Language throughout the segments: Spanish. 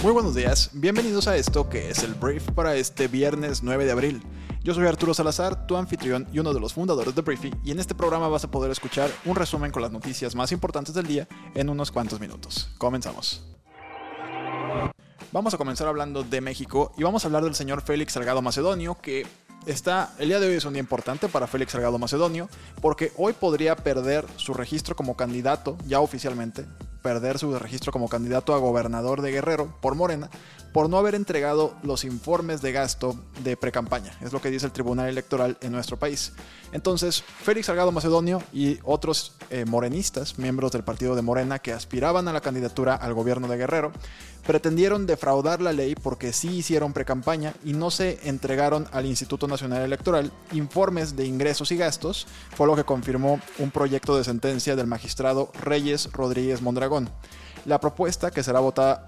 Muy buenos días, bienvenidos a esto que es el Brief para este viernes 9 de abril. Yo soy Arturo Salazar, tu anfitrión y uno de los fundadores de Briefy, y en este programa vas a poder escuchar un resumen con las noticias más importantes del día en unos cuantos minutos. Comenzamos. Vamos a comenzar hablando de México y vamos a hablar del señor Félix Salgado Macedonio, que está, el día de hoy es un día importante para Félix Salgado Macedonio, porque hoy podría perder su registro como candidato, ya oficialmente, perder su registro como candidato a gobernador de Guerrero por Morena por no haber entregado los informes de gasto de precampaña. Es lo que dice el Tribunal Electoral en nuestro país. Entonces, Félix Salgado Macedonio y otros eh, morenistas, miembros del partido de Morena que aspiraban a la candidatura al gobierno de Guerrero, pretendieron defraudar la ley porque sí hicieron precampaña y no se entregaron al Instituto Nacional Electoral informes de ingresos y gastos, fue lo que confirmó un proyecto de sentencia del magistrado Reyes Rodríguez Mondragón. La propuesta que será votada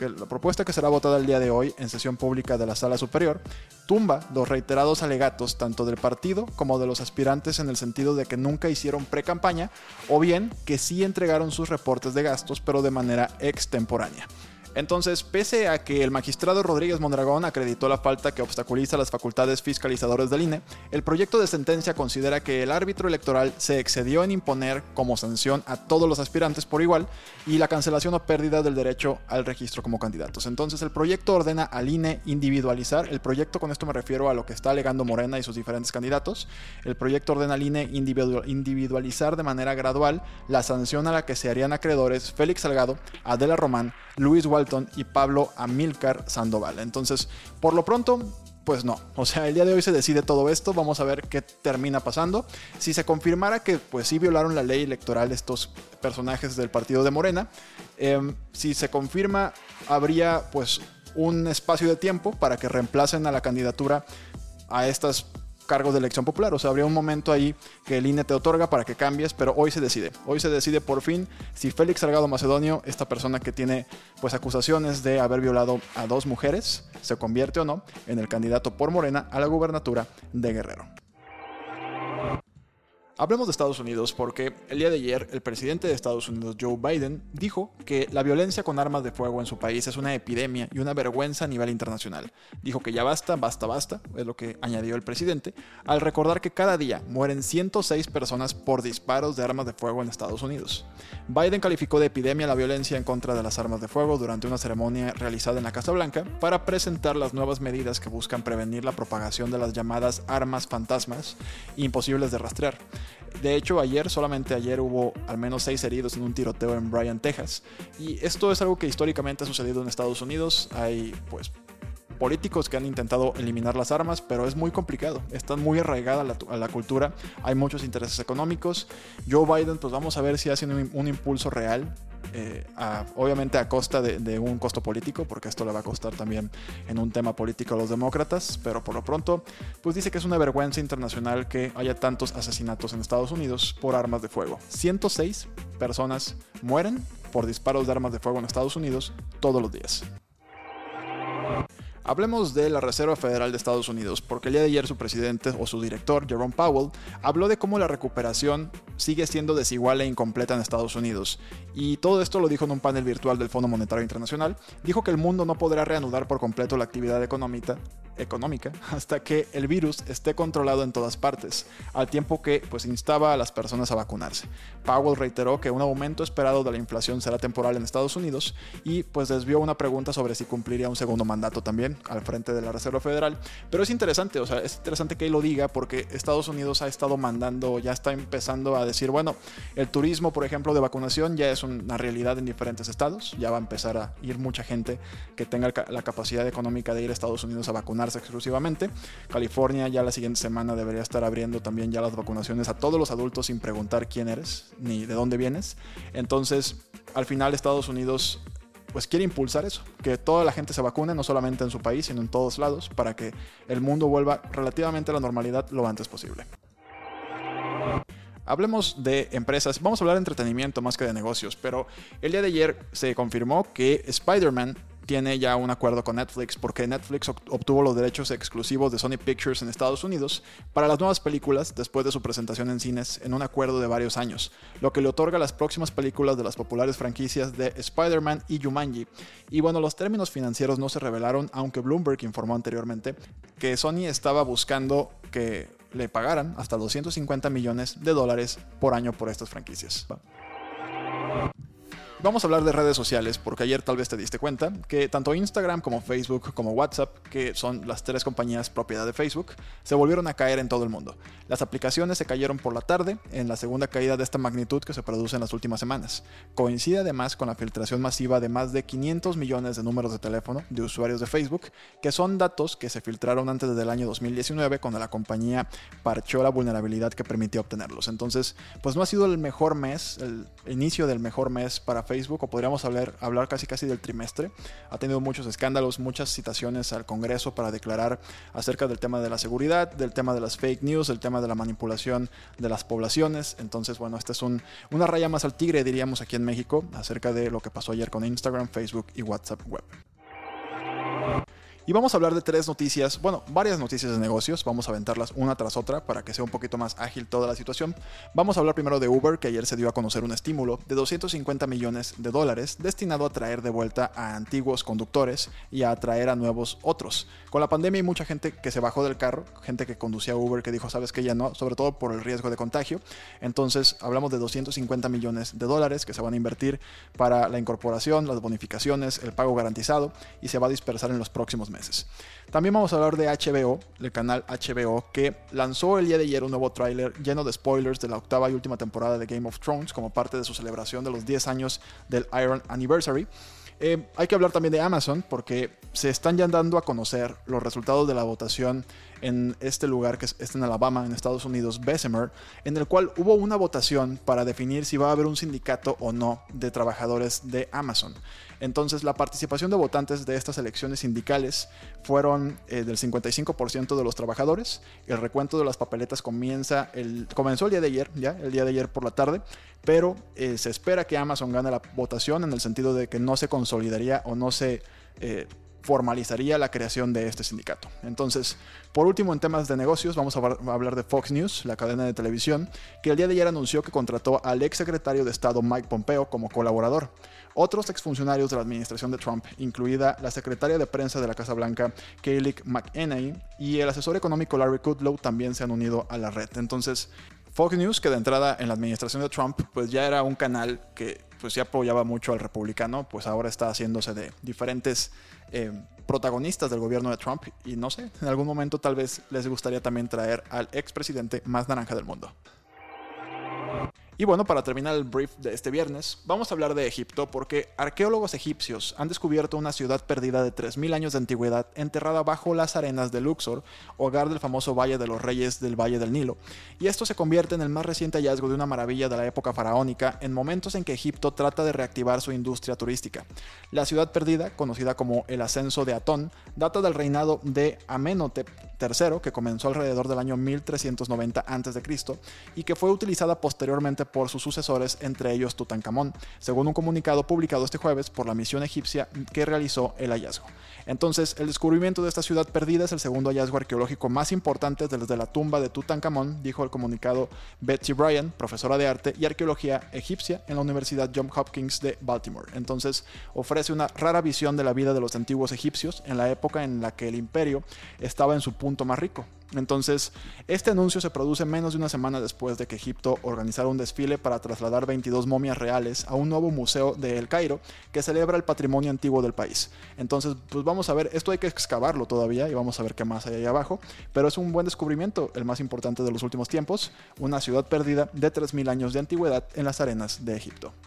la propuesta que será votada el día de hoy en sesión pública de la Sala Superior tumba los reiterados alegatos tanto del partido como de los aspirantes en el sentido de que nunca hicieron pre-campaña o bien que sí entregaron sus reportes de gastos pero de manera extemporánea. Entonces, pese a que el magistrado Rodríguez Mondragón acreditó la falta que obstaculiza las facultades fiscalizadores del INE, el proyecto de sentencia considera que el árbitro electoral se excedió en imponer como sanción a todos los aspirantes por igual y la cancelación o pérdida del derecho al registro como candidatos. Entonces, el proyecto ordena al INE individualizar, el proyecto con esto me refiero a lo que está alegando Morena y sus diferentes candidatos, el proyecto ordena al INE individualizar de manera gradual la sanción a la que se harían acreedores Félix Salgado, Adela Román, Luis Y Pablo Amilcar Sandoval. Entonces, por lo pronto, pues no. O sea, el día de hoy se decide todo esto. Vamos a ver qué termina pasando. Si se confirmara que pues sí violaron la ley electoral estos personajes del partido de Morena, em, si se confirma, habría pues un espacio de tiempo para que reemplacen a la candidatura a estas cargos de elección popular. O sea, habría un momento ahí que el INE te otorga para que cambies, pero hoy se decide. Hoy se decide por fin si Félix Salgado Macedonio, esta persona que tiene pues acusaciones de haber violado a dos mujeres, se convierte o no en el candidato por Morena a la gubernatura de Guerrero. Hablemos de Estados Unidos porque el día de ayer el presidente de Estados Unidos, Joe Biden, dijo que la violencia con armas de fuego en su país es una epidemia y una vergüenza a nivel internacional. Dijo que ya basta, basta, basta, es lo que añadió el presidente, al recordar que cada día mueren 106 personas por disparos de armas de fuego en Estados Unidos. Biden calificó de epidemia la violencia en contra de las armas de fuego durante una ceremonia realizada en la Casa Blanca para presentar las nuevas medidas que buscan prevenir la propagación de las llamadas armas fantasmas imposibles de rastrear. De hecho, ayer, solamente ayer hubo al menos seis heridos en un tiroteo en Bryan, Texas. Y esto es algo que históricamente ha sucedido en Estados Unidos. Hay, pues, políticos que han intentado eliminar las armas, pero es muy complicado. Están muy arraigadas a la, cultura. Hay muchos intereses económicos. Joe Biden, pues vamos a ver si hace un impulso real eh, obviamente a costa de, un costo político, porque esto le va a costar también en un tema político a los demócratas, pero por lo pronto, pues dice que es una vergüenza internacional que haya tantos asesinatos en Estados Unidos por armas de fuego. 106 personas mueren por disparos de armas de fuego en Estados Unidos todos los días. Hablemos de la Reserva Federal de Estados Unidos, porque el día de ayer su presidente o su director, Jerome Powell, habló de cómo la recuperación sigue siendo desigual e incompleta en Estados Unidos. Y todo esto lo dijo en un panel virtual del Fondo Monetario Internacional. Dijo que el mundo no podrá reanudar por completo la actividad económica, económica hasta que el virus esté controlado en todas partes, al tiempo que pues instaba a las personas a vacunarse. Powell reiteró que un aumento esperado de la inflación será temporal en Estados Unidos y pues desvió una pregunta sobre si cumpliría un segundo mandato también al frente de la Reserva Federal. Pero es interesante, o sea, es interesante que él lo diga porque Estados Unidos ha estado mandando, ya está empezando a decir, bueno, el turismo, por ejemplo, de vacunación ya es una realidad en diferentes estados, ya va a empezar a ir mucha gente que tenga la capacidad económica de ir a Estados Unidos a exclusivamente. California ya la siguiente semana debería estar abriendo también ya las vacunaciones a todos los adultos sin preguntar quién eres ni de dónde vienes. Entonces, al final Estados Unidos pues quiere impulsar eso, que toda la gente se vacune, no solamente en su país, sino en todos lados, para que el mundo vuelva relativamente a la normalidad lo antes posible. Hablemos de empresas, vamos a hablar de entretenimiento más que de negocios, pero el día de ayer se confirmó que Spider-Man tiene ya un acuerdo con Netflix porque Netflix obtuvo los derechos exclusivos de Sony Pictures en Estados Unidos para las nuevas películas después de su presentación en cines en un acuerdo de varios años, lo que le otorga las próximas películas de las populares franquicias de Spider-Man y Jumanji. Y bueno, los términos financieros no se revelaron, aunque Bloomberg informó anteriormente que Sony estaba buscando que le pagaran hasta 250 millones de dólares por año por estas franquicias. Vamos a hablar de redes sociales porque ayer tal vez te diste cuenta que tanto Instagram como Facebook como WhatsApp, que son las tres compañías propiedad de Facebook, se volvieron a caer en todo el mundo. Las aplicaciones se cayeron por la tarde en la segunda caída de esta magnitud que se produce en las últimas semanas. Coincide además con la filtración masiva de más de 500 millones de números de teléfono de usuarios de Facebook, que son datos que se filtraron antes del año 2019 cuando la compañía parchó la vulnerabilidad que permitía obtenerlos. Entonces, pues no ha sido el mejor mes, el inicio del mejor mes para Facebook Facebook, o podríamos hablar, hablar casi casi del trimestre. Ha tenido muchos escándalos, muchas citaciones al Congreso para declarar acerca del tema de la seguridad, del tema de las fake news, el tema de la manipulación de las poblaciones. Entonces, bueno, esta es un, una raya más al tigre, diríamos aquí en México, acerca de lo que pasó ayer con Instagram, Facebook y WhatsApp Web. Y vamos a hablar de tres noticias, bueno, varias noticias de negocios, vamos a aventarlas una tras otra para que sea un poquito más ágil toda la situación. Vamos a hablar primero de Uber, que ayer se dio a conocer un estímulo de 250 millones de dólares destinado a traer de vuelta a antiguos conductores y a atraer a nuevos otros. Con la pandemia hay mucha gente que se bajó del carro, gente que conducía Uber que dijo, sabes que ya no, sobre todo por el riesgo de contagio. Entonces hablamos de 250 millones de dólares que se van a invertir para la incorporación, las bonificaciones, el pago garantizado y se va a dispersar en los próximos meses. También vamos a hablar de HBO, el canal HBO, que lanzó el día de ayer un nuevo tráiler lleno de spoilers de la octava y última temporada de Game of Thrones como parte de su celebración de los 10 años del Iron Anniversary. Eh, hay que hablar también de Amazon porque se están ya dando a conocer los resultados de la votación en este lugar que es, en Alabama, en Estados Unidos, Bessemer, en el cual hubo una votación para definir si va a haber un sindicato o no de trabajadores de Amazon. Entonces, la participación de votantes de estas elecciones sindicales fueron eh, del 55% de los trabajadores. El recuento de las papeletas comienza el, comenzó el día de ayer, ya, el día de ayer por la tarde, pero eh, se espera que Amazon gane la votación en el sentido de que no se consolidaría o no se eh, formalizaría la creación de este sindicato. Entonces, por último, en temas de negocios, vamos a hablar de Fox News, la cadena de televisión, que el día de ayer anunció que contrató al ex secretario de Estado Mike Pompeo como colaborador. Otros exfuncionarios de la administración de Trump, incluida la secretaria de prensa de la Casa Blanca, Kayleigh McEnany, y el asesor económico Larry Kudlow también se han unido a la red. Entonces, Fox News, que de entrada en la administración de Trump, pues ya era un canal que pues ya apoyaba mucho al republicano, pues ahora está haciéndose de diferentes eh, protagonistas del gobierno de Trump y no sé, en algún momento tal vez les gustaría también traer al expresidente más naranja del mundo. Y bueno, para terminar el brief de este viernes, vamos a hablar de Egipto porque arqueólogos egipcios han descubierto una ciudad perdida de 3.000 años de antigüedad enterrada bajo las arenas de Luxor, hogar del famoso Valle de los Reyes del Valle del Nilo. Y esto se convierte en el más reciente hallazgo de una maravilla de la época faraónica en momentos en que Egipto trata de reactivar su industria turística. La ciudad perdida, conocida como el ascenso de Atón, data del reinado de Amenhotep III, que comenzó alrededor del año 1390 a.C. y que fue utilizada posteriormente por sus sucesores, entre ellos Tutankamón, según un comunicado publicado este jueves por la misión egipcia que realizó el hallazgo. Entonces, el descubrimiento de esta ciudad perdida es el segundo hallazgo arqueológico más importante desde la tumba de Tutankamón, dijo el comunicado Betsy Bryan, profesora de arte y arqueología egipcia en la Universidad Johns Hopkins de Baltimore. Entonces, ofrece una rara visión de la vida de los antiguos egipcios en la época en la que el imperio estaba en su más rico. Entonces, este anuncio se produce menos de una semana después de que Egipto organizara un desfile para trasladar 22 momias reales a un nuevo museo de El Cairo que celebra el patrimonio antiguo del país. Entonces, pues vamos a ver, esto hay que excavarlo todavía y vamos a ver qué más hay ahí abajo, pero es un buen descubrimiento, el más importante de los últimos tiempos, una ciudad perdida de 3.000 años de antigüedad en las arenas de Egipto.